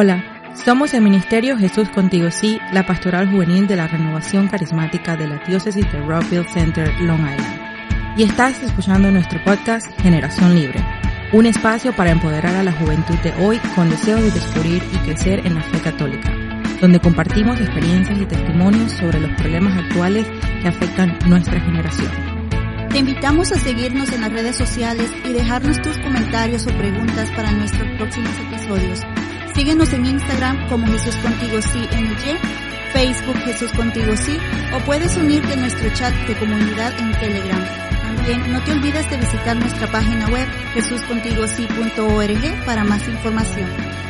Hola, somos el Ministerio Jesús Contigo Sí, la pastoral juvenil de la renovación carismática de la diócesis de Rockville Center, Long Island. Y estás escuchando nuestro podcast Generación Libre, un espacio para empoderar a la juventud de hoy con deseo de descubrir y crecer en la fe católica, donde compartimos experiencias y testimonios sobre los problemas actuales que afectan nuestra generación. Te invitamos a seguirnos en las redes sociales y dejarnos tus comentarios o preguntas para nuestros próximos episodios. Síguenos en Instagram como Jesús Contigo Sí NG, Facebook Jesús Contigo Sí o puedes unirte a nuestro chat de comunidad en Telegram. También no te olvides de visitar nuestra página web jesuscontigosí.org para más información.